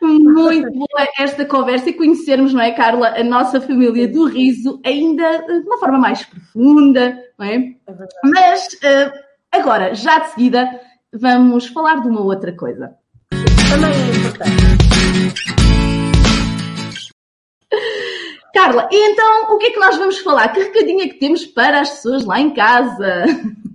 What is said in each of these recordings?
Muito boa esta conversa e conhecermos, não é, Carla, a nossa família do riso ainda de uma forma mais profunda, não é? é Mas uh, agora, já de seguida, vamos falar de uma outra coisa. Também é importante. Carla, e então o que é que nós vamos falar? Que recadinho é que temos para as pessoas lá em casa?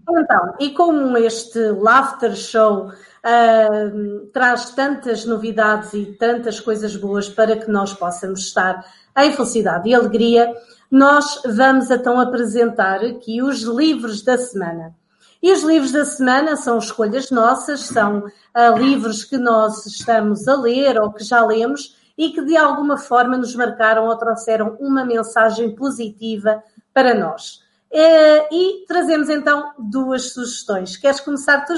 Então, e como este Laughter Show uh, traz tantas novidades e tantas coisas boas para que nós possamos estar em felicidade e alegria, nós vamos então apresentar aqui os livros da semana. E os livros da semana são escolhas nossas, são uh, livros que nós estamos a ler ou que já lemos e que de alguma forma nos marcaram ou trouxeram uma mensagem positiva para nós. Uh, e trazemos então duas sugestões. Queres começar tu?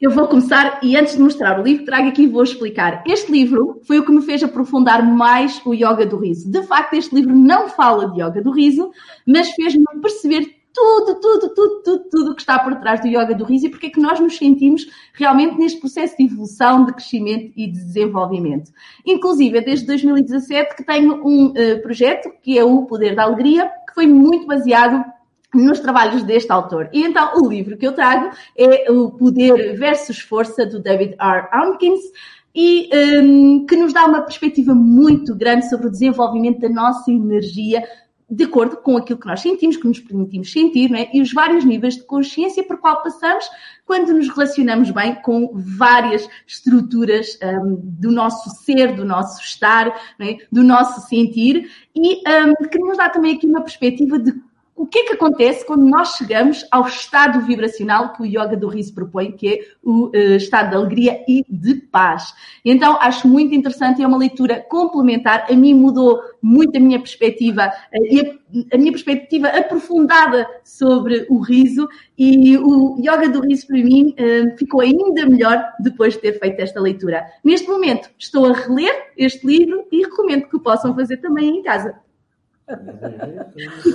Eu vou começar e antes de mostrar o livro, trago aqui e vou explicar. Este livro foi o que me fez aprofundar mais o yoga do riso. De facto, este livro não fala de yoga do riso, mas fez-me perceber tudo, tudo, tudo, tudo, tudo que está por trás do yoga do riso e porque é que nós nos sentimos realmente neste processo de evolução, de crescimento e de desenvolvimento. Inclusive, é desde 2017 que tenho um uh, projeto que é o Poder da Alegria, que foi muito baseado nos trabalhos deste autor. E então o livro que eu trago é o Poder versus Força do David R. Atkins e um, que nos dá uma perspectiva muito grande sobre o desenvolvimento da nossa energia de acordo com aquilo que nós sentimos, que nos permitimos sentir, é? e os vários níveis de consciência por qual passamos quando nos relacionamos bem com várias estruturas um, do nosso ser, do nosso estar, é? do nosso sentir, e um, que nos dá também aqui uma perspectiva de o que é que acontece quando nós chegamos ao estado vibracional que o yoga do riso propõe, que é o uh, estado de alegria e de paz. Então, acho muito interessante, é uma leitura complementar, a mim mudou muito a minha perspectiva uh, e a, a, minha perspectiva aprofundada sobre o riso e o yoga do riso para mim uh, ficou ainda melhor depois de ter feito esta leitura. Neste momento, estou a reler este livro e recomendo que o possam fazer também em casa.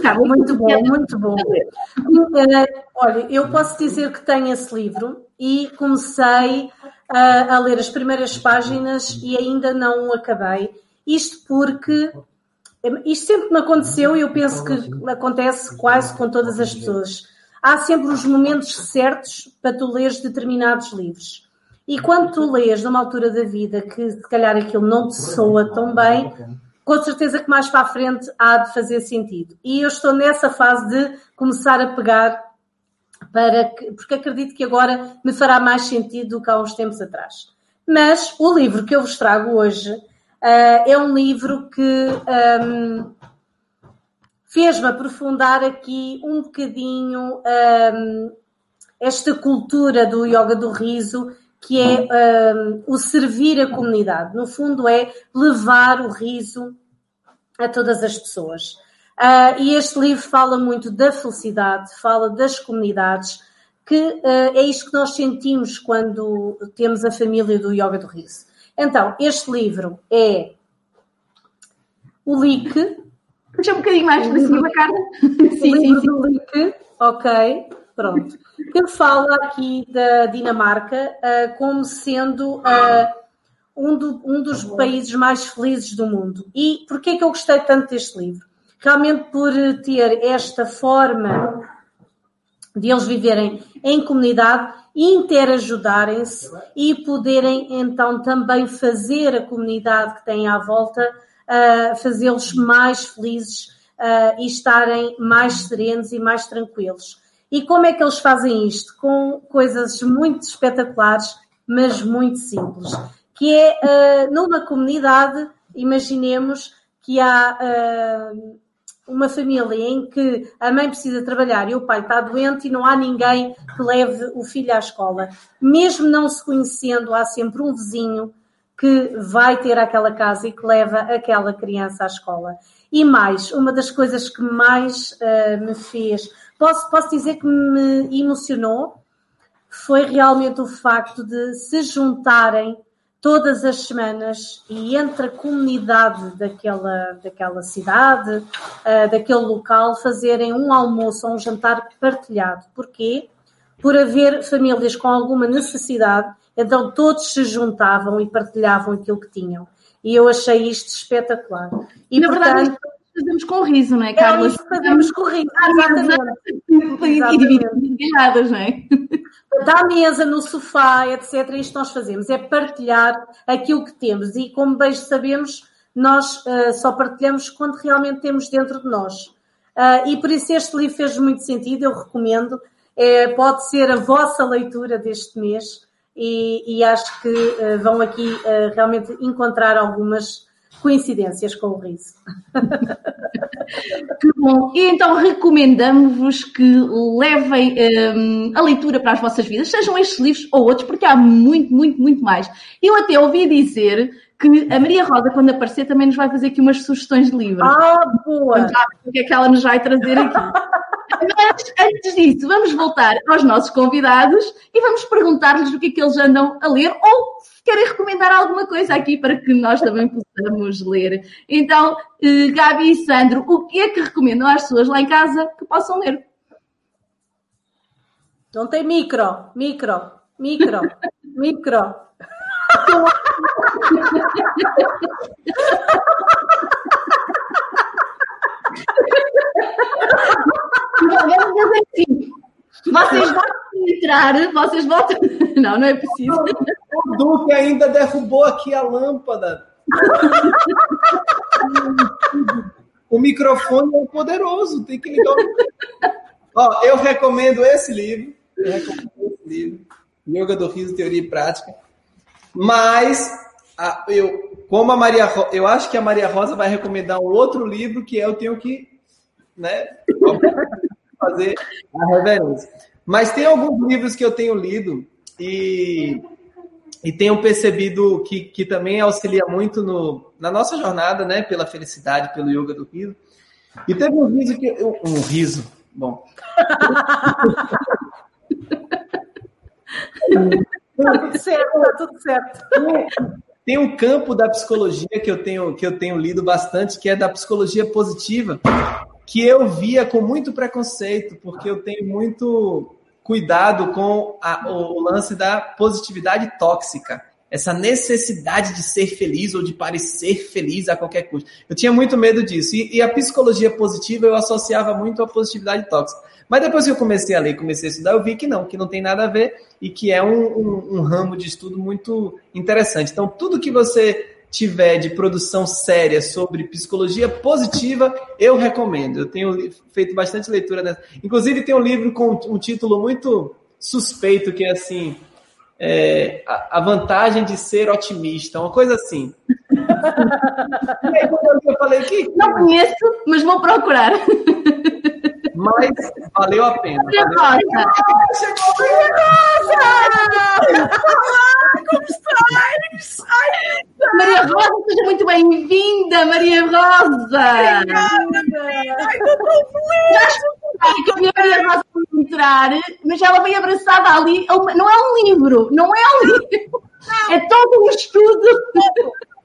Tá, muito bom, muito bom. Uh, olha, eu posso dizer que tenho esse livro e comecei uh, a ler as primeiras páginas e ainda não acabei. Isto porque isto sempre me aconteceu e eu penso que acontece quase com todas as pessoas. Há sempre os momentos certos para tu leres determinados livros. E quando tu lês numa altura da vida que se calhar aquilo não te soa tão bem, com certeza que mais para a frente há de fazer sentido. E eu estou nessa fase de começar a pegar para que, porque acredito que agora me fará mais sentido do que há uns tempos atrás. Mas o livro que eu vos trago hoje uh, é um livro que um, fez-me aprofundar aqui um bocadinho um, esta cultura do yoga do riso que é um, o servir a comunidade. No fundo, é levar o riso a todas as pessoas. Uh, e este livro fala muito da felicidade, fala das comunidades, que uh, é isto que nós sentimos quando temos a família do Yoga do Riso. Então, este livro é o LIC. Puxa um bocadinho mais para cima, Carla. Sim, sim, sim. LIC, ok. Pronto. Que fala aqui da Dinamarca uh, como sendo uh, um, do, um, dos países mais felizes do mundo. E porquê é que eu gostei tanto deste livro? Realmente por ter esta forma de eles viverem em comunidade, interajudarem-se e poderem então também fazer a comunidade que têm à volta, uh, fazê-los mais felizes uh, e estarem mais serenos e mais tranquilos. E como é que eles fazem isto? Com coisas muito espetaculares, mas muito simples. Que é uh, numa comunidade, imaginemos que há uh, uma família em que a mãe precisa trabalhar e o pai está doente e não há ninguém que leve o filho à escola. Mesmo não se conhecendo, há sempre um vizinho que vai ter aquela casa e que leva aquela criança à escola. E mais, uma das coisas que mais uh, me fez posso, posso dizer que me emocionou foi realmente o facto de se juntarem todas as semanas e entre a comunidade daquela, daquela cidade, uh, daquele local, fazerem um almoço ou um jantar partilhado. Porquê? Por haver famílias com alguma necessidade, Então todos se juntavam e partilhavam aquilo que tinham. E eu achei isto espetacular. E, Na portanto, verdade, fazemos com riso, não é, Carla? É fazemos com riso, exatamente. E dividimos não é? Da mesa, no sofá, etc. Isto nós fazemos, é partilhar aquilo que temos. E como bem sabemos, nós uh, só partilhamos quando realmente temos dentro de nós. Uh, e por isso este livro fez muito sentido, eu recomendo. É, pode ser a vossa leitura deste mês e, e acho que uh, vão aqui realmente encontrar algumas coincidências com o riso. Que bom. E então recomendamos-vos que levem um, a leitura para as vossas vidas, sejam estes livros ou outros, porque há muito, muito, muito mais. Eu até ouvi dizer que a Maria Rosa, quando aparecer, também nos vai fazer aqui umas sugestões de livros. Ah, boa! o que é que ela nos vai trazer aqui. Mas antes disso, vamos voltar aos nossos convidados e vamos perguntar-lhes o que é que eles andam a ler ou querem recomendar alguma coisa aqui para que nós também possamos ler. Então, eh, Gabi e Sandro, o que é que recomendam às pessoas lá em casa que possam ler? Não tem micro, micro, micro, micro. Vamos assim. Vocês vão entrar, vocês voltam. Não, não é preciso. Duque ainda derrubou aqui a lâmpada. o microfone é poderoso, tem que ligar. Ó, eu recomendo esse livro. Eu recomendo esse livro. Yoga do Riso, Teoria e Prática. Mas a, eu, como a Maria, eu acho que a Maria Rosa vai recomendar um outro livro que eu tenho que, né, fazer a reverência. Mas tem alguns livros que eu tenho lido e, e tenho percebido que, que também auxilia muito no, na nossa jornada, né, pela felicidade, pelo yoga do riso. E teve um riso que um riso, bom. Tá tudo certo, tá tudo certo. Tem um campo da psicologia que eu tenho que eu tenho lido bastante, que é da psicologia positiva, que eu via com muito preconceito, porque eu tenho muito cuidado com a, o lance da positividade tóxica essa necessidade de ser feliz ou de parecer feliz a qualquer custo. Eu tinha muito medo disso. E, e, a psicologia positiva eu associava muito à positividade tóxica. Mas depois que eu comecei a ler, comecei a estudar, eu vi que não, que não tem nada a ver e que é um, um, um ramo de estudo muito interessante. Então, tudo que você tiver de produção séria sobre psicologia positiva, eu recomendo. Eu tenho feito bastante leitura dessa. Inclusive, tem um livro com um título muito suspeito, que é assim é, a, vantagem de ser otimista, uma coisa assim. e aí, quando eu falei que. Não conheço, mas vou procurar. Mas valeu a pena. Maria Rosa! Maria Rosa! Como estás? Maria Rosa, seja muito bem-vinda, Maria Rosa! Ai, estou tão feliz! Ai, que a minha Maria Rosa entrar, mas ela veio abraçada ali. Não é um livro, não é um livro. É todo um estudo.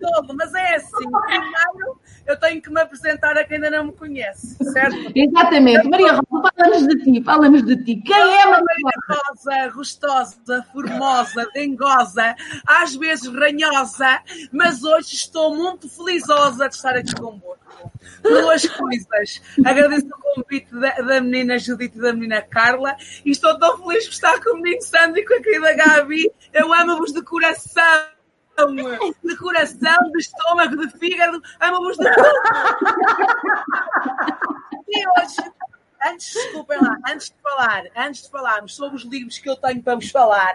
Todo, mas é assim. Primeiro, eu tenho que me apresentar a quem ainda não me conhece, certo? Exatamente. Maria Rosa, fala-nos de ti, fala-nos de ti. Quem é Maria Rosa? Gostosa, formosa, dengosa, às vezes ranhosa, mas hoje estou muito felizosa de estar aqui convosco. Duas coisas. Agradeço o convite da, da, menina Judite e da menina Carla e estou tão feliz por estar com o menino Sandy e com a querida Gabi. Eu amo-vos de coração de coração, de estômago, de fígado, amo-vos de tudo. E hoje, antes, desculpem lá, antes de falar, antes de falarmos sobre os livros que eu tenho para vos falar,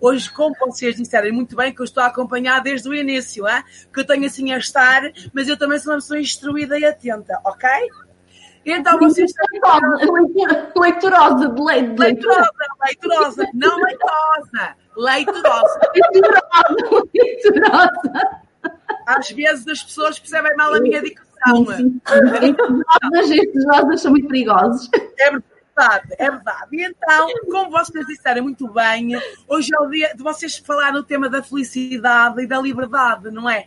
hoje, como vocês disseram muito bem, que eu estou a acompanhar desde o início, hein? que eu tenho assim a estar, mas eu também sou uma pessoa instruída e atenta, ok? Então vocês leiturosa, de leite, leiturosa, leiturosa, não leitosa, leiturosa. Leiturosa. Às vezes as pessoas percebem mal a minha dicção. Estes rosas são muito perigosos. É verdade, é verdade. E então, como vocês disseram muito bem, hoje é o dia de vocês falar no tema da felicidade e da liberdade, não é?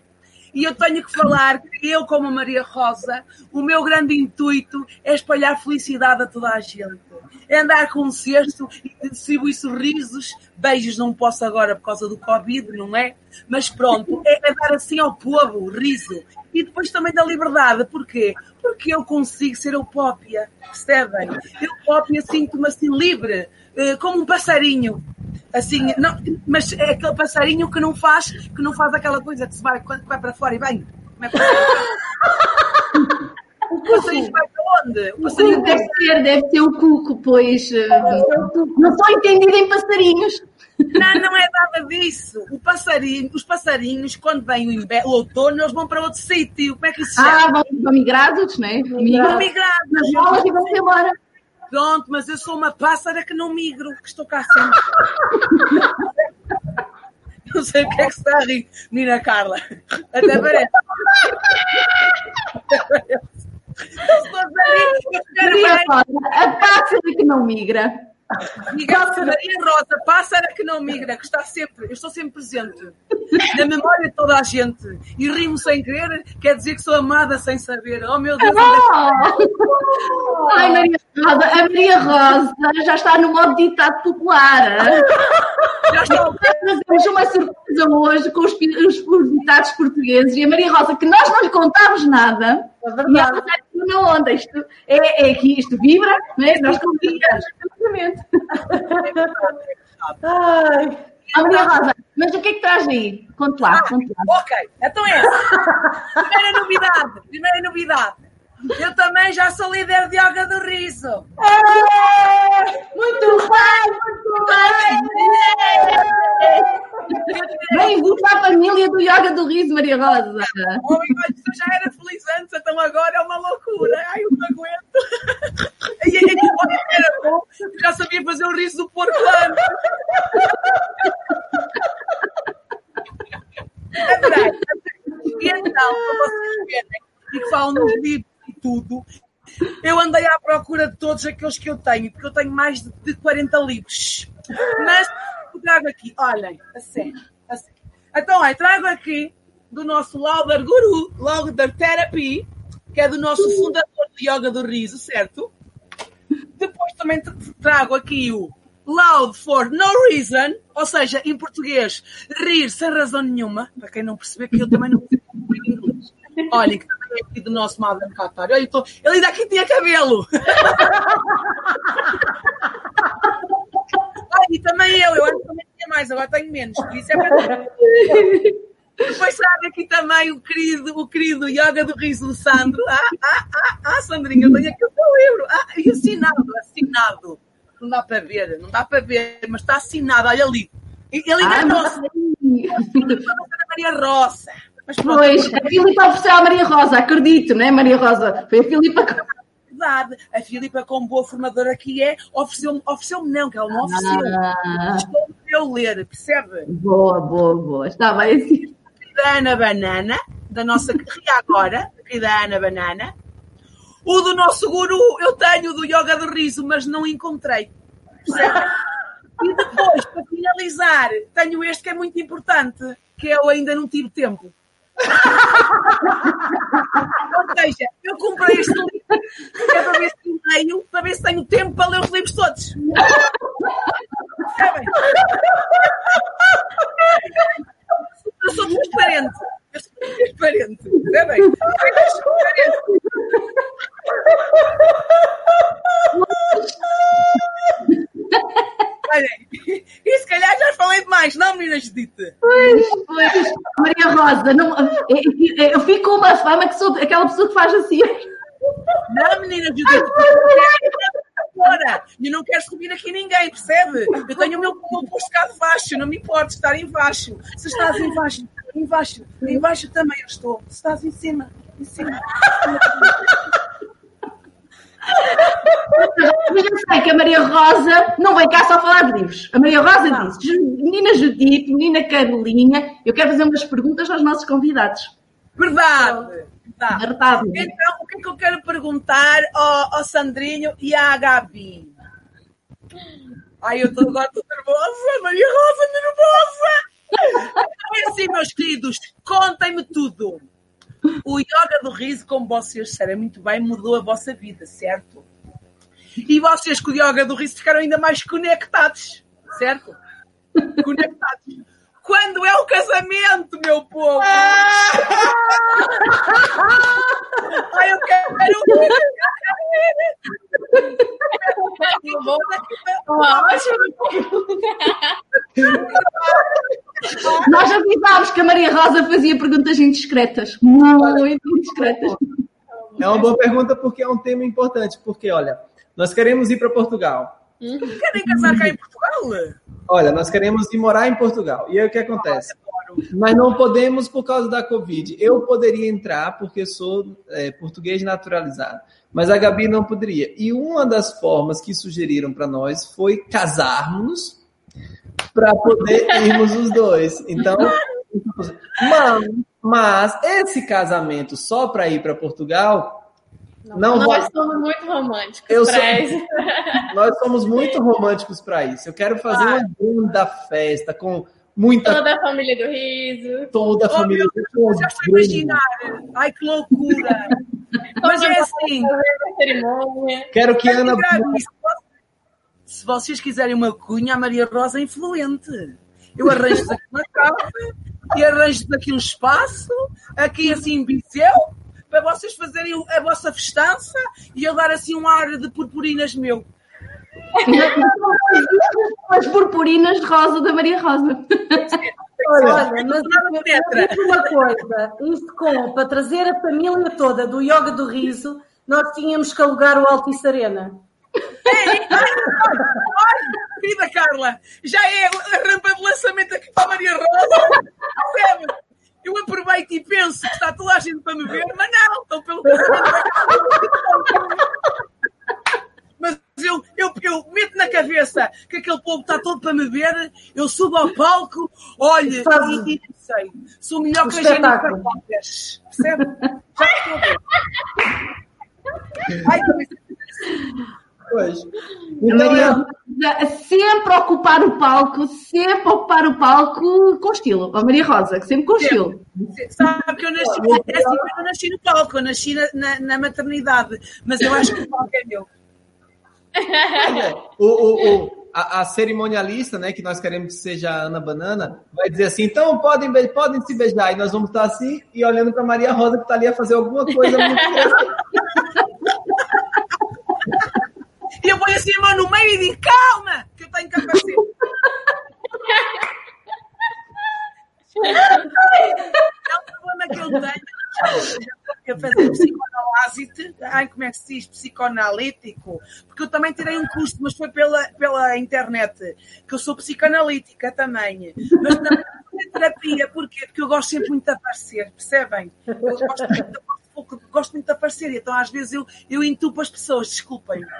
E eu tenho que falar que eu, como Maria Rosa, o meu grande intuito é espalhar felicidade a toda a gente. É andar com um cesto e distribuir sorrisos. Beijos não posso agora por causa do Covid, não é? Mas pronto, é, é dar assim ao povo, riso. E depois também da liberdade. Porquê? Porque eu consigo ser eu própria, percebem? Eu própria sinto-me assim livre, eh, como um passarinho. Assim, não, mas é aquele passarinho que não faz, que não faz aquela coisa que se vai, vai para fora e vem. Como é que o passarinho vai para onde? O passarinho deve ser, deve ser o cuco, pois. eh, Não sou entendida em passarinhos. Não, não é nada disso. O passarinho, os passarinhos, quando vem o, inverno, o outono, eles vão para outro sítio. Como é que isso se Ah, chama? vão, vão migrados, não é? Vão migrar. nas bolas e vão embora. Pronto, mas eu sou uma pássara que não migro, que estou cá sempre. Não sei o que é que se está a rir, menina Carla. Até parece. Até parece. Maria a pássara que não migra. Diga Maria Rosa, pássara que não migra, que está sempre, eu estou sempre presente. Na memória de toda a gente. E rimo sem querer, quer dizer que sou amada sem saber. Oh meu Deus, Oh! Ai, Maria Rosa, a Maria Rosa já está no modo ditado popular. já está uma surpresa hoje com os, os, os ditados portugueses e a Maria Rosa, que nós não lhe contámos nada, É verdade. Aqui na onda. Isto é, é que isto vibra, não é? nós convidamos absolutamente. Ai, Maria Rosa, mas o que é que traz aí? Conte lá, conte lá. Ok, então é. Primeira novidade, primeira novidade. Eu também já sou líder de yoga do riso. é, muito bem, muito bem. Bem-vindo à família do Yoga do Riso, Maria Rosa. Oh, eu já era feliz antes, então agora é uma loucura. Ai, eu não aguento. E aí, era bom, já sabia fazer o riso do porco antes. É verdade. E então, para vocês verem, e que falam nos livros tudo, eu andei à procura de todos aqueles que eu tenho, porque eu tenho mais de- de 40 livros. Mas trago aqui, olhem, a sério, a sério. Então, olha, trago aqui do nosso Lauder Guru, Lauder Therapy, que é do nosso fundador de Yoga do Riso, certo? Depois também tra- trago aqui o Loud for No Reason, ou seja, em português, rir sem razão nenhuma, para quem não perceber que eu também não percebo inglês. Olha, que aqui do nosso Madame Qatar. Olha, eu tô- ele ainda aqui tinha cabelo. E também eu, eu antes também tinha mais, agora tenho menos. por Isso é para depois trago aqui também o querido, o querido Yoga do Riso do Sandro. Ah, ah, ah, ah, Sandrinha, eu tenho aqui o teu livro. Ah, e assinado, assinado. Não dá para ver, não dá para ver, mas está assinado, olha ali. Ele Ah, enganou-se, não. Ana Maria Roça. Mas pronto, Pois, a Filipa ofereceu à Maria Rosa, acredito, não é, Maria Rosa? Foi a Filipa que. verdade. A Filipa, como boa formadora que é, ofereceu-me, ofereceu-me não, que ela não ofereceu. Ah, Estou a eu ler, percebe? boa, boa, boa. Está bem assim. da Ana Banana, da nossa querida agora, querida Ana Banana. O do nosso guru, eu tenho o do Yoga do Riso, mas não encontrei. Percebe? E depois, para finalizar, tenho este que é muito importante, que eu ainda não tive tempo. Ou seja, eu comprei este livro é para ver se tenho, para ver se tenho tempo para ler os livros todos. Percebem? Eu sou transparente. Eu sou transparente. Percebem? Eu sou transparente. Olhem, e se calhar já falei demais, não, menina Judite? Pois, pois. Não, eu, eu fico com uma fama que sou aquela pessoa que faz assim. Não, menina. Agora, e não quero subir aqui ninguém, percebe? Eu tenho o meu, meu posto cá de baixo, não me importa estar em baixo. Se estás em baixo, em baixo, em baixo também eu estou. Se estás em cima, em cima. Mas eu sei que a Maria Rosa não vem cá só falar de livros. A Maria Rosa Não. disse: "Ju- Menina Judite, menina Carolinha, eu quero fazer umas perguntas aos nossos convidados. Verdade. Tá. Verdade. Então, o que é que eu quero perguntar ao, ao Sandrinho e à Gabi? Ai, eu tô, agora estou nervosa, Maria Rosa, nervosa! É assim, meus queridos, contem-me tudo. O yoga do riso, como vocês sabem muito bem, mudou a vossa vida, certo? E vocês com o yoga do riso ficaram ainda mais conectados, certo? Conectados. Quando é o casamento, meu povo? Ai, eu quero. Nós avisámos que a Maria Rosa fazia perguntas indiscretas. Muito indiscretas. Uma boa pergunta porque é um tema importante. Porque, olha, nós queremos ir para Portugal. Querem casar cá em Portugal? Olha, nós queremos ir morar em Portugal. E aí o que acontece? Mas não podemos por causa da Covid. Eu poderia entrar porque sou é, português naturalizado, mas a Gabi não poderia. E uma das formas que sugeriram para nós foi casarmos para poder irmos os dois. Então, mas, mas esse casamento só para ir para Portugal não, nós vai... somos muito românticos Eu pra sou- isso. Nós somos muito românticos para isso. Eu quero fazer uma linda festa com muita Toda a família do riso. toda a Oh, família. meu Já estou a imaginar. Ai, que loucura. Mas é assim. Quero que Ana Se vocês quiserem uma cunha, a Maria Rosa é influente. Eu arranjo aqui uma casa e arranjo aqui um espaço, aqui assim em Viseu, para vocês fazerem a vossa festança e eu dar assim um ar de purpurinas meu. As purpurinas de rosa da Maria Rosa. Olha, mas eu digo uma coisa, isto com, para trazer a família toda do Yoga do Riso, nós tínhamos que alugar o Altice Arena. Ai, querida Carla, já é a rampa de lançamento aqui para a Maria Rosa. Percebe? Eu aproveito e penso que está toda a gente para me ver, mas não, estão pelo casamento. Mas eu, eu, eu meto na cabeça que aquele povo está todo para me ver, eu subo ao palco, olho Faz- e, e sei, sou melhor O que a gente espetáculo. Percebe? Já estou a ver. Ai, também- Pois. Então, Maria é- sempre ocupar o palco, sempre ocupar o palco com estilo. A Maria Rosa, que sempre com estilo. Sabe que eu nasci, é assim, eu nasci no palco, eu nasci na, na, na maternidade, mas eu acho que o palco é meu. o, o, o- a, a cerimonialista, né, que nós queremos que seja a Ana Banana, vai dizer assim: então podem, podem se beijar. E nós vamos estar assim e olhando para Maria Rosa, que está ali a fazer alguma coisa muito interessante. E eu ponho assim no meio e digo: calma, que eu tenho capacete. É um problema que eu tenho. Eu fazer psicoanálise, ai, como é que se diz? Psicoanalítico. Porque eu também tirei um curso, mas foi pela, pela internet, que eu sou psicanalítica também. Mas também terapia, porquê? Porque eu gosto sempre muito de aparecer, percebem? Eu gosto muito de, eu gosto muito de aparecer, então às vezes eu, eu entupo as pessoas, desculpem.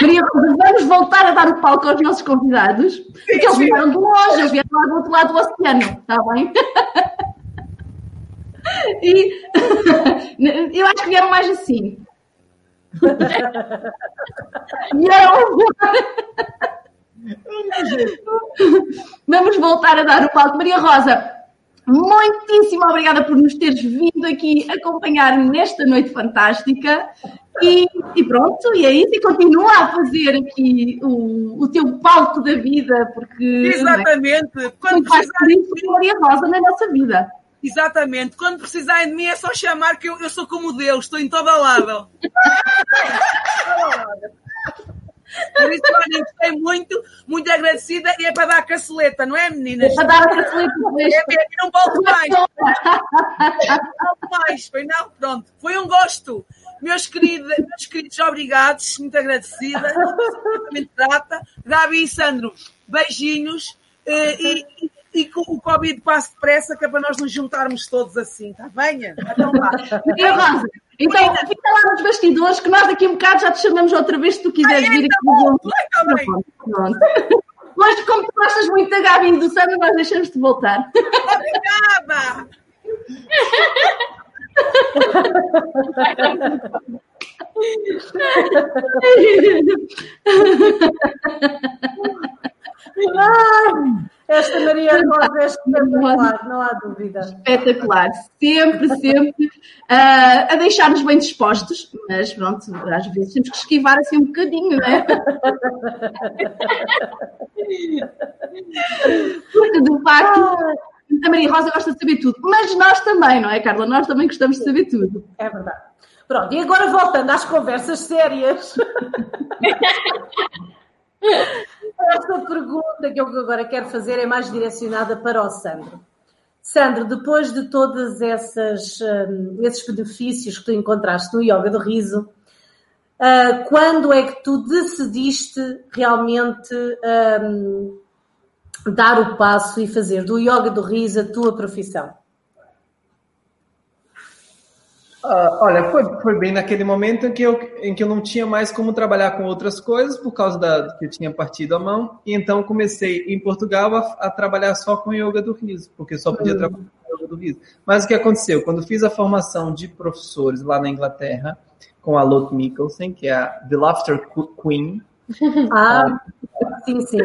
Maria Rosa, vamos voltar a dar o palco aos nossos convidados, porque eles sim. vieram de longe, vieram lá do outro lado do oceano, está bem? E eu acho que vieram mais assim. Vieram Vamos voltar a dar o palco. Maria Rosa, muitíssimo obrigada por nos teres vindo aqui acompanhar nesta noite fantástica. E, e pronto, e é isso. E continua a fazer aqui o, o teu palco da vida, porque Exatamente. Quando muito faz precisarem com Maria Rosa na nossa vida. Exatamente. Quando precisarem de mim é só chamar que eu, eu sou como Deus, estou em todo lado. Por isso, gostei muito, muito agradecida e é para dar caceleta, não é, meninas? Para dar a caceleta É, é, não volto mais. Não volto mais. Foi não? Pronto. Foi um gosto. Meus queridos, meus queridos, obrigados, muito agradecida, muito grata. Gabi e Sandro, beijinhos eh, e, e, e que o Covid passe depressa, que é para nós nos juntarmos todos assim, está bem? Então vá. Rosa, então fica lá nos bastidores que nós daqui a um bocado já te chamamos outra vez se tu quiseres Ai, vir tá aqui. bom, bem. Pronto. Mas como tu gostas muito da Gabi do Sandro, nós deixamos-te voltar. Obrigada! Esta Maria Rosa é espetacular, não há dúvida. Espetacular. Sempre, sempre uh, a deixar-nos bem dispostos, mas pronto, às vezes temos que esquivar assim um bocadinho, não é? Porque de facto. A Maria Rosa gosta de saber tudo, mas nós também, não é, Carla? Nós também gostamos de saber tudo. É verdade. Pronto, e agora voltando às conversas sérias. Esta pergunta que eu agora quero fazer é mais direcionada para o Sandro. Sandro, depois de todos esses, um, esses benefícios que tu encontraste no Yoga do Riso, uh, quando é que tu decidiste realmente um, dar o passo e fazer do Yoga do Riso a tua profissão? Uh, olha, foi, foi bem naquele momento em que, eu, em que eu não tinha mais como trabalhar com outras coisas por causa da que eu tinha partido a mão. E então comecei em Portugal a, a trabalhar só com yoga do riso, porque só podia uhum. trabalhar com yoga do riso. Mas o que aconteceu? Quando fiz a formação de professores lá na Inglaterra, com a Lot Mikkelsen, que é a The Laughter Queen. Ah, sim, sim.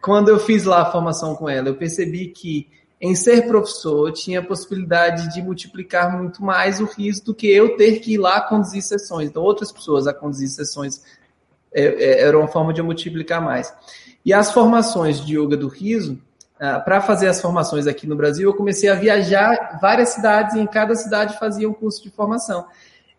Quando eu fiz lá a formação com ela, eu percebi que em ser professor, eu tinha a possibilidade de multiplicar muito mais o riso do que eu ter que ir lá conduzir sessões. Então, outras pessoas a conduzir sessões é, é, era uma forma de eu multiplicar mais. E as formações de yoga do riso, ah, para fazer as formações aqui no Brasil, eu comecei a viajar várias cidades e em cada cidade fazia um curso de formação.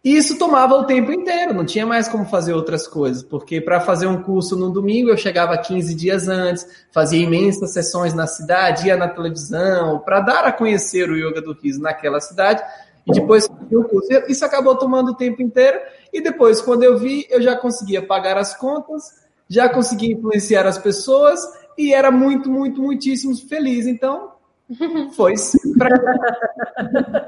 E isso tomava o tempo inteiro, não tinha mais como fazer outras coisas, porque para fazer um curso no domingo eu chegava 15 dias antes, fazia imensas sessões na cidade, ia na televisão, para dar a conhecer o yoga do riso naquela cidade, e depois o curso. Isso acabou tomando o tempo inteiro, e depois, quando eu vi, eu já conseguia pagar as contas, já conseguia influenciar as pessoas, e era muito, muito, muitíssimo feliz. Então, foi pra...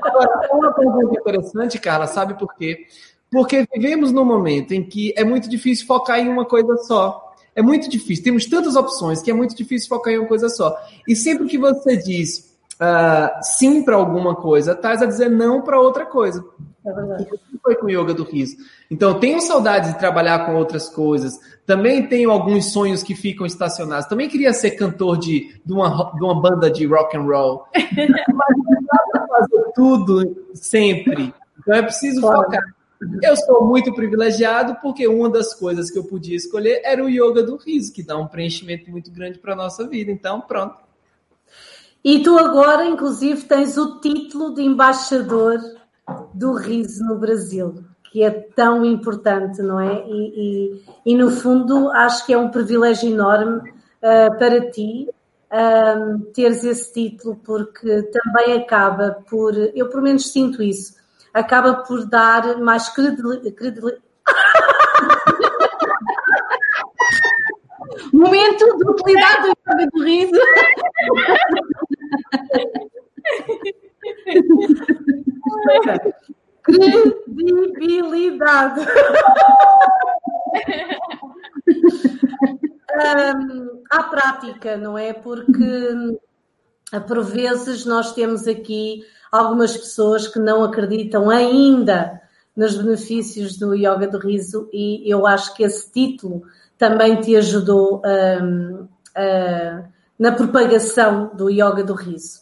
Agora, uma pergunta interessante, Carla, sabe por quê? Porque vivemos num momento em que é muito difícil focar em uma coisa só. É muito difícil. Temos tantas opções que é muito difícil focar em uma coisa só. E sempre que você diz uh, sim para alguma coisa, estás a dizer não para outra coisa. É verdade. Foi com o yoga do riso. Então, tenho saudade de trabalhar com outras coisas. Também tenho alguns sonhos que ficam estacionados. Também queria ser cantor de, de, uma, de uma banda de rock and roll. Mas não dá para fazer tudo sempre. Então é preciso claro. focar. Eu sou muito privilegiado porque uma das coisas que eu podia escolher era o yoga do riso, que dá um preenchimento muito grande para a nossa vida. Então, pronto. E tu agora, inclusive, tens o título de embaixador do riso no Brasil, que é tão importante, não é? E, e, e no fundo, acho que é um privilégio enorme uh, para ti um, teres esse título, porque também acaba por, eu pelo menos sinto isso, acaba por dar mais credibilidade. Momento de utilidade do do riso. Credibilidade. um, à prática, não é? Porque por vezes nós temos aqui algumas pessoas que não acreditam ainda nos benefícios do yoga do riso e eu acho que esse título também te ajudou um, uh, na propagação do yoga do riso.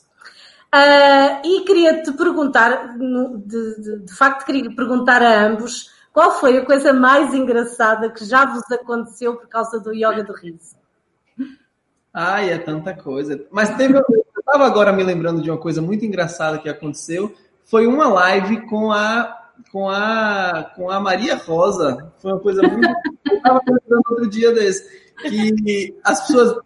Uh, e queria te perguntar, de, de, de, facto, queria perguntar a ambos qual foi a coisa mais engraçada que já vos aconteceu por causa do yoga do riso. Ai, é tanta coisa. Mas teve. Eu estava agora me lembrando de uma coisa muito engraçada que aconteceu. Foi uma live com a com a com a Maria Rosa. Foi uma coisa muito. eu estava lembrando outro dia desse que as pessoas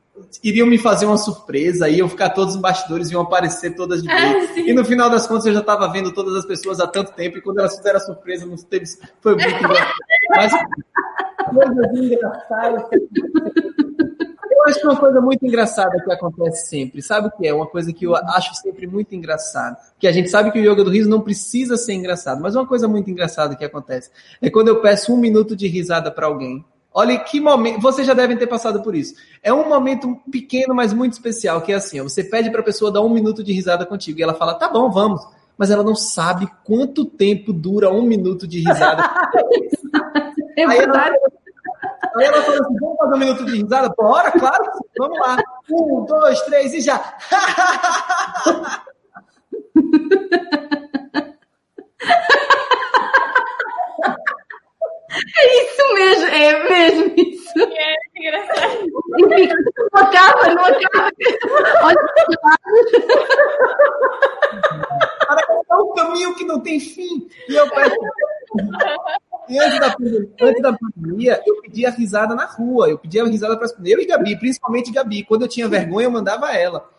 iriam me fazer uma surpresa, iam ficar todos os bastidores, iam aparecer todas de vez. Ah, e no final das contas eu já estava vendo todas as pessoas há tanto tempo, e quando elas fizeram a surpresa, não teve, foi muito engraçado. Mas coisas engraçadas. Eu acho que é uma coisa muito engraçada que acontece sempre. Sabe o que é? Uma coisa que eu acho sempre muito engraçado. Que a gente sabe que o yoga do riso não precisa ser engraçado, mas uma coisa muito engraçada que acontece é quando eu peço um minuto de risada para alguém Olha que momento, vocês já devem ter passado por isso. É um momento pequeno, mas muito especial, que é assim, ó, você pede para a pessoa dar um minuto de risada contigo e ela fala, tá bom, vamos. Mas ela não sabe quanto tempo dura um minuto de risada. é verdade. Aí ela falou assim: vamos fazer um minuto de risada? Bora, claro, vamos lá. Um, dois, três e já. É isso mesmo, é mesmo isso. É engraçado. E fica, não acaba, não acaba. Olha, Parece que é um caminho que não tem fim. E eu peço. E antes da, pandemia, antes da pandemia, eu pedia risada na rua. Eu pedia risada para as Eu e Gabi, principalmente Gabi. Quando eu tinha vergonha, eu mandava ela.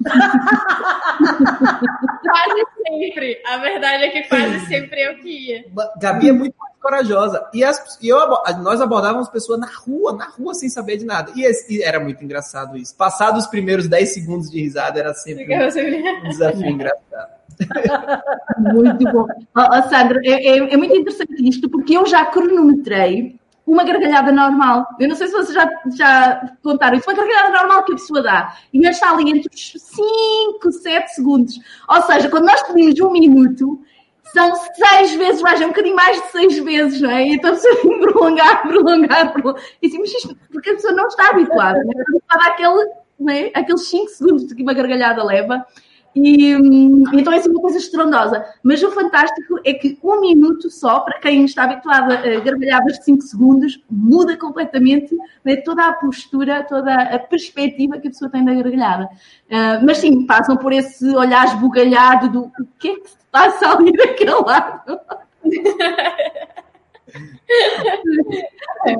Quase sempre. A verdade é que quase sempre eu que ia. Gabi é muito corajosa. E, as, e eu, nós abordávamos pessoas na rua, na rua, sem saber de nada. E, esse- e era muito engraçado isso. Passados os primeiros 10 segundos de risada, era sempre sempre- um desafio engraçado. Muito bom. Ó, Sandra, é, é- é muito interessante isto, porque eu já cronometrei uma gargalhada normal. Eu não sei se vocês já, já contaram isso. Uma gargalhada normal que a pessoa dá. E está ali entre os 5, 7 segundos. Ou seja, quando nós pedimos um minuto, são seis vezes mais, é um bocadinho mais de seis vezes, não é? E então a pessoa tem que prolongar, prolongar, prolongar. E assim, mas isto, porque a pessoa não está habituada, não é? Está habituada àquele, não é? aqueles 5 segundos que uma gargalhada leva. E hum, então é assim uma coisa estrondosa. Mas o fantástico é que um minuto só, para quem está habituado a gargalhadas de 5 segundos, muda completamente né, toda a postura, toda a perspectiva que a pessoa tem da gargalhada. Ah, mas sim, passam por esse olhar esbugalhado do o que é que se passa ali daquele lado. É.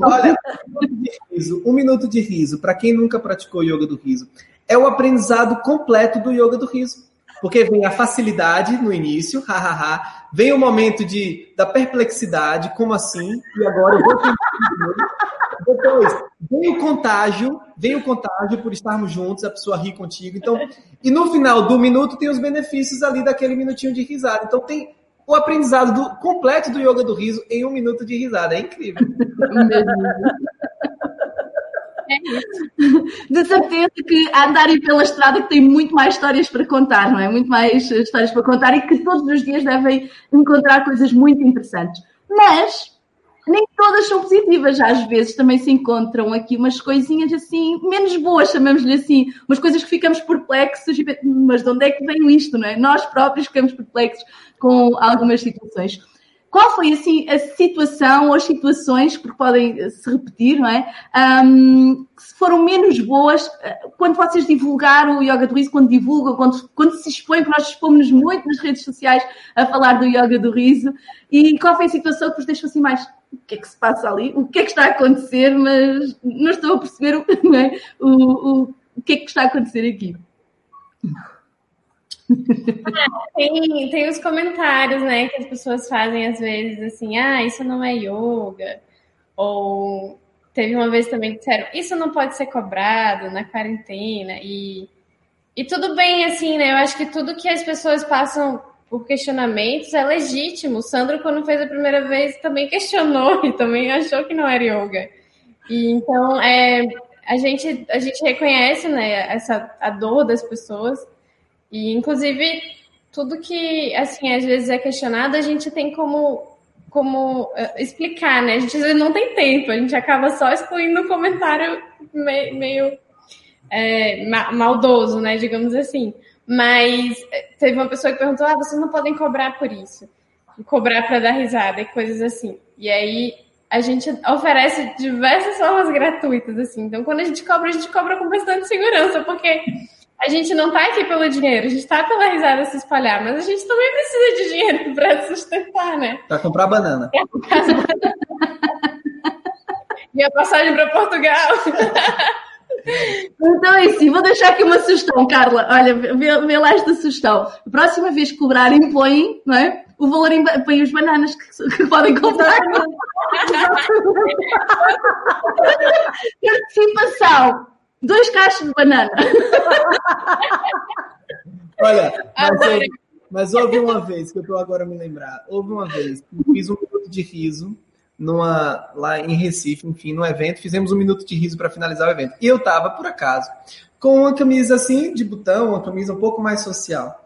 Olha, um minuto de riso, um minuto de riso, para quem nunca praticou yoga do riso, é o aprendizado completo do yoga do riso. Porque vem a facilidade no início, hahaha, vem o momento de, da perplexidade, como assim? E agora eu vou. Depois, vem o contágio, vem o contágio por estarmos juntos, a pessoa ri contigo. Então, e no final do minuto tem os benefícios ali daquele minutinho de risada. Então tem o aprendizado do- completo do yoga do riso em um minuto de risada. É incrível. De certeza que a andarem pela estrada que tem muito mais histórias para contar, não é? Muito mais eh, histórias para contar e que todos os dias devem encontrar coisas muito interessantes. Mas nem todas são positivas, às vezes também se encontram aqui umas coisinhas assim, menos boas, chamamos-lhe assim, umas coisas que ficamos perplexos, mas de onde é que vem isto, não é? Nós próprios ficamos perplexos com algumas situações. Qual foi assim a situação ou as situações, porque podem eh, se repetir, não é? Ahm, que foram menos boas eh, quando vocês divulgaram o Yoga do Riso, quando divulgam, quando, quando se expõem, porque nós expomos muito nas redes sociais a falar do Yoga do Riso, e qual foi a situação que vos deixou assim mais o que é que se passa ali, o que é que está a acontecer, mas não estou a perceber o, é? o, o, o que é que está a acontecer aqui. Tem, tem os comentários, né, que as pessoas fazem às vezes assim, ah, isso não é yoga. Ou teve uma vez também que disseram, isso não pode ser cobrado na quarentena. E, e tudo bem, assim, né? Eu acho que tudo que as pessoas passam por questionamentos é legítimo. O Sandro, quando fez a primeira vez, também questionou e também achou que não era yoga. E então é, a, gente, a gente reconhece né, essa, a dor das pessoas. E, inclusive, tudo que, assim, às vezes é questionado, a gente tem como, como uh, explicar, né? A gente às vezes não tem tempo, a gente acaba só excluindo o comentário meio, meio é, ma maldoso, né? Digamos assim. Mas teve uma pessoa que perguntou: ah, vocês não podem cobrar por isso. Cobrar para dar risada e coisas assim. E aí a gente oferece diversas formas gratuitas, assim. Então, quando a gente cobra, a gente cobra com bastante segurança, porque a gente não tá aqui pelo dinheiro, a gente tá pela risada se espalhar, mas a gente também precisa de dinheiro para sustentar, né? Para comprar banana. E a passagem para Portugal. Então é assim, vou deixar aqui uma sugestão, Carla. Olha, vê, vê lá esta sugestão. A próxima vez que cobrarem, põem, não é? O valor em põem os bananas que, que podem comprar. Participação. Dois cachos de banana. Olha, mas houve, mas houve uma vez, que eu estou agora me lembrar, houve uma vez que eu fiz um minuto de riso numa, lá em Recife, enfim, no evento, fizemos um minuto de riso para finalizar o evento. E eu estava, por acaso, com uma camisa assim, de botão, uma camisa um pouco mais social.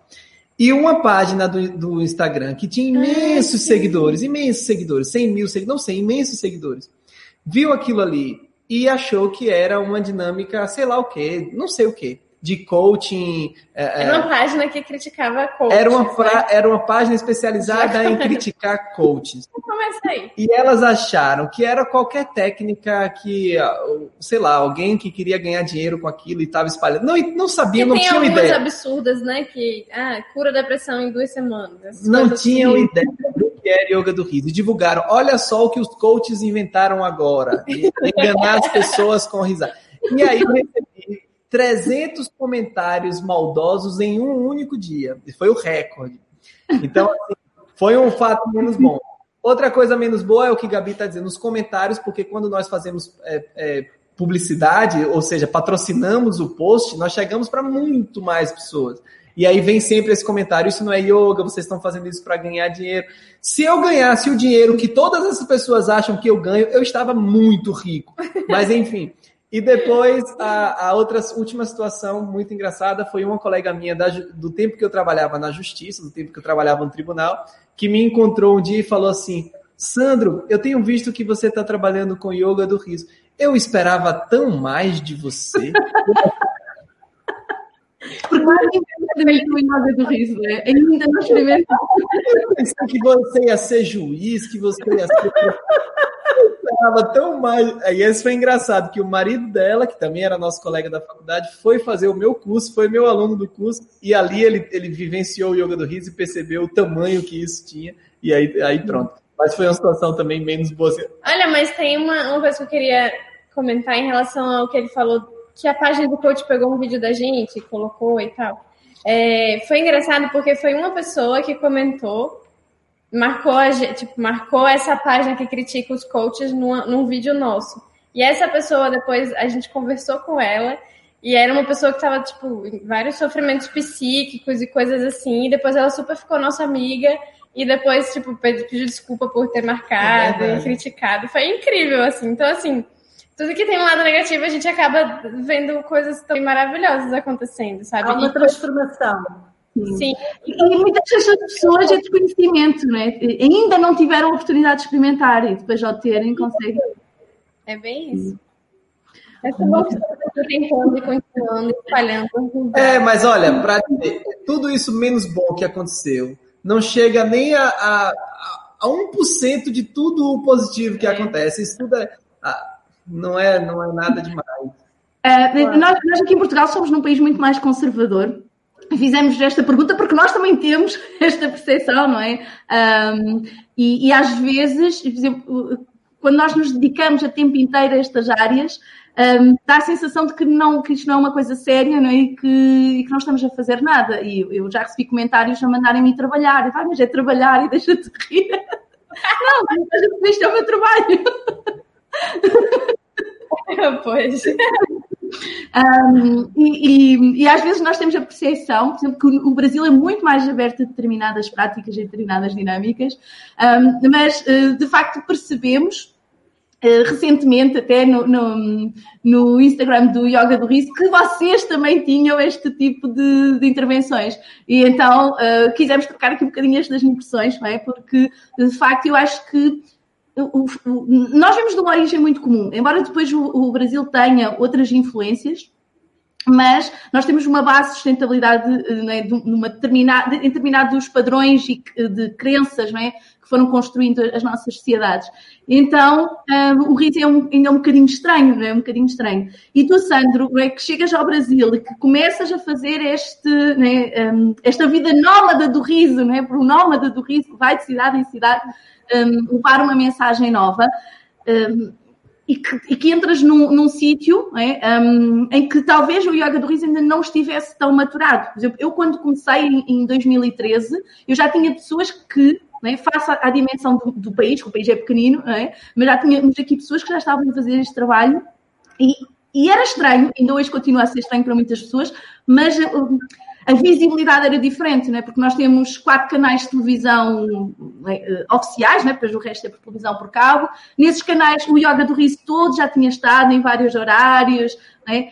E uma página do, do Instagram que tinha imensos seguidores, imensos seguidores, 100 mil seguidores, não sei, imensos seguidores. viu aquilo ali e achou que era uma dinâmica, sei lá o quê, não sei o quê de coaching. É, era uma página que criticava coaching. Era uma, pra, era uma página especializada em criticar coaches. Começa aí. E elas acharam que era qualquer técnica que, sei lá, alguém que queria ganhar dinheiro com aquilo e estava espalhando. Não, não sabia, não tinham ideia. Tem absurdas, né? Que ah, cura depressão em duas semanas. Não tinham ideia do que era yoga do riso. Divulgaram, olha só o que os coaches inventaram agora. Enganar as pessoas com risada. E aí eu recebi 300 comentários maldosos em um único dia. Foi o recorde. Então, assim, foi um fato menos bom. Outra coisa menos boa é o que Gabi está dizendo nos comentários, porque quando nós fazemos é, é, publicidade, ou seja, patrocinamos o post, nós chegamos para muito mais pessoas. E aí vem sempre esse comentário: isso não é yoga, vocês estão fazendo isso para ganhar dinheiro. Se eu ganhasse o dinheiro que todas essas pessoas acham que eu ganho, eu estava muito rico. Mas enfim. E depois, a, a outra última situação muito engraçada foi uma colega minha da, do tempo que eu trabalhava na justiça, do tempo que eu trabalhava no tribunal, que me encontrou um dia e falou assim: Sandro, eu tenho visto que você está trabalhando com yoga do riso. Eu esperava tão mais de você. Porque mais o yoga do riso, né? Ainda não experimentou. Eu pensei que você ia ser juiz, que você ia ser esperava tão mais. E esse foi engraçado, que o marido dela, que também era nosso colega da faculdade, foi fazer o meu curso, foi meu aluno do curso, e ali ele, ele vivenciou o yoga do riso e percebeu o tamanho que isso tinha, e aí, aí pronto. Mas foi uma situação também menos boa. Olha, mas tem uma, uma coisa que eu queria comentar em relação ao que ele falou, que a página do coach pegou um vídeo da gente, colocou e tal. É, foi engraçado porque foi uma pessoa que comentou marcou, a, tipo, marcou essa página que critica os coaches num, num vídeo nosso. E essa pessoa, depois, a gente conversou com ela, e era uma pessoa que estava, tipo, em vários sofrimentos psíquicos e coisas assim, e depois ela super ficou nossa amiga, e depois, tipo, pediu desculpa por ter marcado é e criticado. Foi incrível, assim. Então, assim, tudo que tem um lado negativo, a gente acaba vendo coisas tão maravilhosas acontecendo, sabe? Há uma transformação. Sim. E muitas dessas pessoas é desconhecimento, né? Ainda não tiveram a oportunidade de experimentar e depois ao terem conseguem. É bem isso. Essa tentando e continuando, espalhando. É, mas olha, para dizer, tudo isso menos bom que aconteceu não chega nem a, a, a 1% de tudo o positivo que é. acontece. Isso tudo é, não, é, não é nada demais. É, nós, nós aqui em Portugal somos num país muito mais conservador fizemos esta pergunta porque nós também temos esta percepção, não é? Um, e, e, às vezes, exemplo, quando nós nos dedicamos a tempo inteiro a estas áreas, um, dá a sensação de que, não, que isto não é uma coisa séria não é? e, que, e que não estamos a fazer nada. E eu, já recebi comentários a mandarem-me trabalhar. E, ah, mas é trabalhar e deixa-te rir. não, mas isto é o meu trabalho. pois. Um, e, e, e, às vezes nós temos a percepção, por exemplo, que o Brasil é muito mais aberto a determinadas práticas e determinadas dinâmicas, um, mas eh, de facto percebemos Uh, recentemente, até no, no, no, Instagram do Yoga do Riso, que vocês também tinham este tipo de, de intervenções. E então uh, quisemos trocar aqui um bocadinho estas impressões, não é? Porque de facto eu acho que nós vemos de uma origem muito comum, embora depois o, o Brasil tenha outras influências, mas nós temos uma base de sustentabilidade né, de uma determinada, em determinados padrões e de crenças é, que foram construindo as nossas sociedades. Então, um, o riso é um, ainda é um bocadinho estranho, é? Um bocadinho estranho. E tu, Sandro, é, que chegas ao Brasil e que começas a fazer este, né, um, esta vida nómada do riso, não é? Por um nómada do riso que vai de cidade em cidade, um, levar uma mensagem nova. Um, e que, e que, entras num, num sítio é, um, em que talvez o yoga do riso ainda não estivesse tão maturado. Por exemplo, eu quando comecei em, em 2013, eu já tinha pessoas que, é, face à, dimensão do, do, país, que o país é pequenino, é, mas já tínhamos aqui pessoas que já estavam a fazer este trabalho e, e era estranho, ainda hoje continua a ser estranho para muitas pessoas, mas a visibilidade era diferente, né? porque nós temos quatro canais de televisão uh, oficiais, né? depois o resto é por televisão por cabo. Nesses canais, o Yoga do Riso todo já tinha estado em vários horários, né?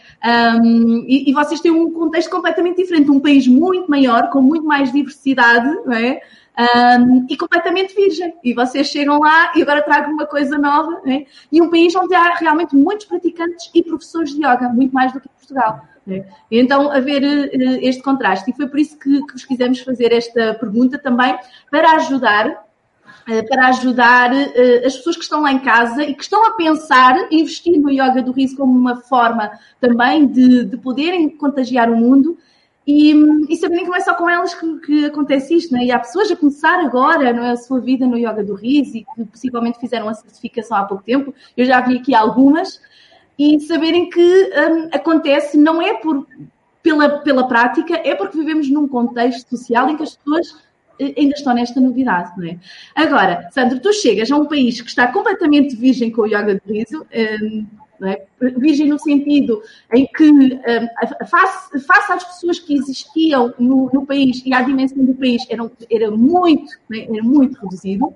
Um, e, e, vocês têm um contexto completamente diferente, um país muito maior, com muito mais diversidade, né? Um, e completamente virgem. E vocês chegam lá e agora tragam uma coisa nova, né? e um país onde há realmente muitos praticantes e professores de yoga, muito mais do que Portugal. Então, haver uh, este contraste. E foi por isso que, que vos quisemos fazer esta pergunta também, para ajudar uh, para ajudar as pessoas que estão lá em casa e que estão a pensar investir no yoga do riso como uma forma também de, de poderem contagiar o mundo. E, e saberem que não é só com elas que, que acontece isto, né? e há pessoas a começar agora não é, a sua vida no yoga do riso e que possivelmente fizeram a certificação há pouco tempo, eu já vi aqui algumas, e saberem que um, acontece não é por, pela, pela prática, é porque vivemos num contexto social em que as pessoas eh, ainda estão nesta novidade, não é? Agora, Sandro, tu chegas a um país que está completamente virgem com o yoga do riso, um, é? virgem no sentido em que, um, face, face às pessoas que existiam no, no, país e à dimensão do país, era, era muito, é? era muito reduzido.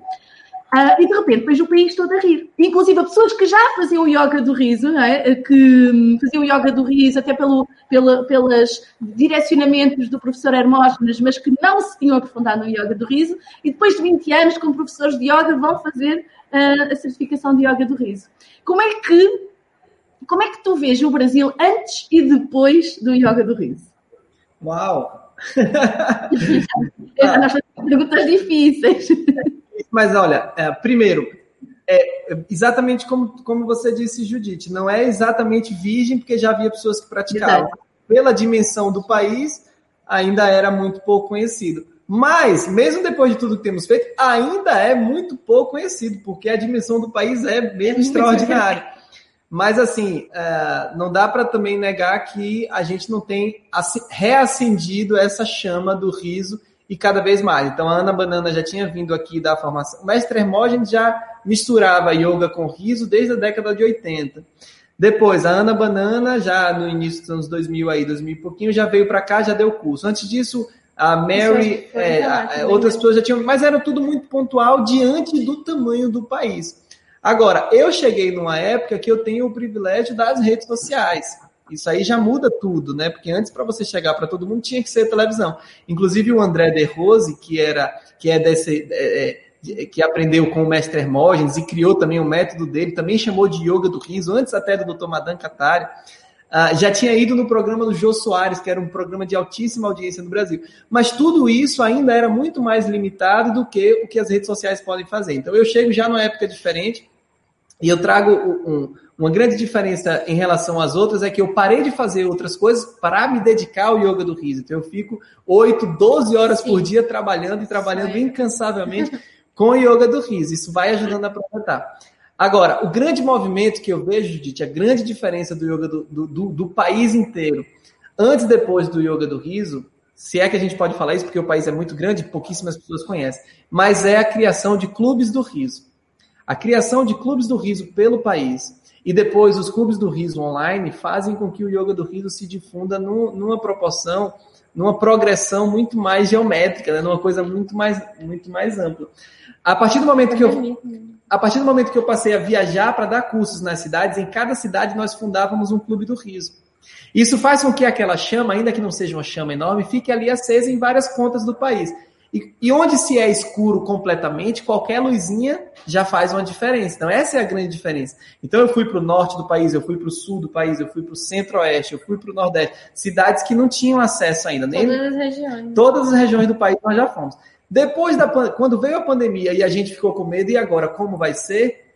Uh, e de repente vejo o país todo a rir. Inclusive, pessoas que já faziam yoga do riso, é? que hum, faziam yoga do riso até pelo, pela, pelos direcionamentos do professor Hermógenes, mas que não se tinham aprofundado no yoga do riso, e depois de 20 anos, como professores de yoga, vão fazer uh, a certificação de yoga do riso. Como é que como é que tu vês o Brasil antes e depois do yoga do riso? Uau! Nós fazemos perguntas difíceis. Mas olha, é, primeiro, é exatamente como, como você disse, Judite, não é exatamente virgem, porque já havia pessoas que praticavam. Exato. Pela dimensão do país, ainda era muito pouco conhecido. Mas, mesmo depois de tudo que temos feito, ainda é muito pouco conhecido, porque a dimensão do país é mesmo extraordinária. Mas, assim, uh, não dá para também negar que a gente não tem reacendido essa chama do riso e cada vez mais. Então, a Ana Banana já tinha vindo aqui da formação. O mestre Hermógenes já misturava yoga com riso desde a década de 80. Depois, a Ana Banana, já no início dos anos 2000, aí, 2000 e pouquinho, já veio para cá, já deu curso. Antes disso, a Mary, é, é, outras pessoas já tinham, mas era tudo muito pontual diante do tamanho do país. Agora, eu cheguei numa época que eu tenho o privilégio das redes sociais. Isso aí já muda tudo, né? Porque antes, para você chegar para todo mundo, tinha que ser televisão. Inclusive, o André De Rose, que era que é desse. É, é, que aprendeu com o mestre Hermógenes e criou também o método dele, também chamou de yoga do riso, antes até do Dr. Madan Katari. Uh, já tinha ido no programa do Jô Soares, que era um programa de altíssima audiência no Brasil. Mas tudo isso ainda era muito mais limitado do que o que as redes sociais podem fazer. Então eu chego já numa época diferente e eu trago um, uma grande diferença em relação às outras é que eu parei de fazer outras coisas para me dedicar ao yoga do riso. Então eu fico 8, 12 horas Sim. por dia trabalhando e trabalhando incansavelmente com o yoga do riso. Isso vai ajudando a aproveitar. Agora, o grande movimento que eu vejo, Judith, a grande diferença do yoga do, do, do, do país inteiro, antes e depois do yoga do riso, se é que a gente pode falar isso, porque o país é muito grande, pouquíssimas pessoas conhecem, mas é a criação de clubes do riso. A criação de clubes do riso pelo país e depois os clubes do riso online fazem com que o yoga do riso se difunda no, numa proporção, numa progressão muito mais geométrica, né? numa coisa muito mais, muito mais ampla. A partir do momento que eu a partir do momento que eu passei a viajar para dar cursos nas cidades, em cada cidade nós fundávamos um clube do riso. Isso faz com que aquela chama, ainda que não seja uma chama enorme, fique ali acesa em várias pontas do país. E, e, onde se é escuro completamente, qualquer luzinha já faz uma diferença. Então, essa é a grande diferença. Então, eu fui para o norte do país, eu fui para o sul do país, eu fui para o centro-oeste, eu fui para o nordeste. Cidades que não tinham acesso ainda. Nem... Todas as regiões. Todas as regiões do país nós já fomos. Depois da quando veio a pandemia e a gente ficou com medo, e agora como vai ser?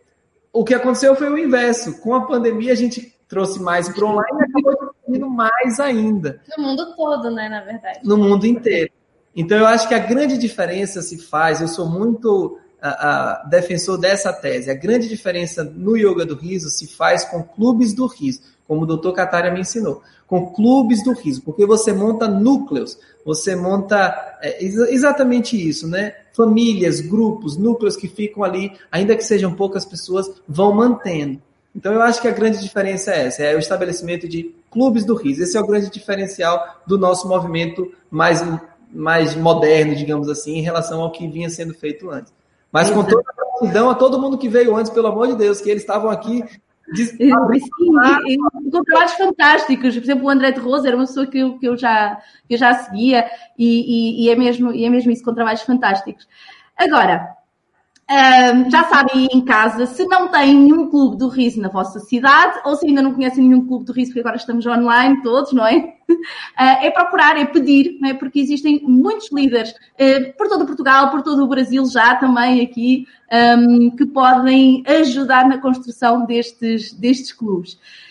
O que aconteceu foi o inverso. Com a pandemia, a gente trouxe mais para online e acabou mais ainda. No mundo todo, né, na verdade. No mundo inteiro. Então, eu acho que a grande diferença se faz, eu sou muito a, a, defensor dessa tese, a grande diferença no yoga do riso se faz com clubes do riso, como o doutor Kataria me ensinou, com clubes do riso, porque você monta núcleos, você monta é, exatamente isso, né? Famílias, grupos, núcleos que ficam ali, ainda que sejam poucas pessoas, vão mantendo. Então eu acho que a grande diferença é essa, é o estabelecimento de clubes do riso. Esse é o grande diferencial do nosso movimento mais, mais moderno, digamos assim, em relação ao que vinha sendo feito antes. Mas com toda a gratidão a todo mundo que veio antes, pelo amor de Deus, que eles estavam aqui Sim, com trabalhos fantásticos. Por exemplo, o André de Rosa era uma pessoa que eu, que eu, já, que eu já seguia e, e, e, é mesmo, e é mesmo isso, com trabalhos fantásticos. Agora, um, já sabem em casa, se não têm nenhum clube do riso na vossa cidade, ou se ainda não conhecem nenhum clube do riso, porque agora estamos online todos, não é? Uh, é procurar, é pedir, não é? porque existem muitos líderes uh, por todo Portugal, por todo o Brasil já também aqui, um, que podem ajudar na construção destes, destes clubes.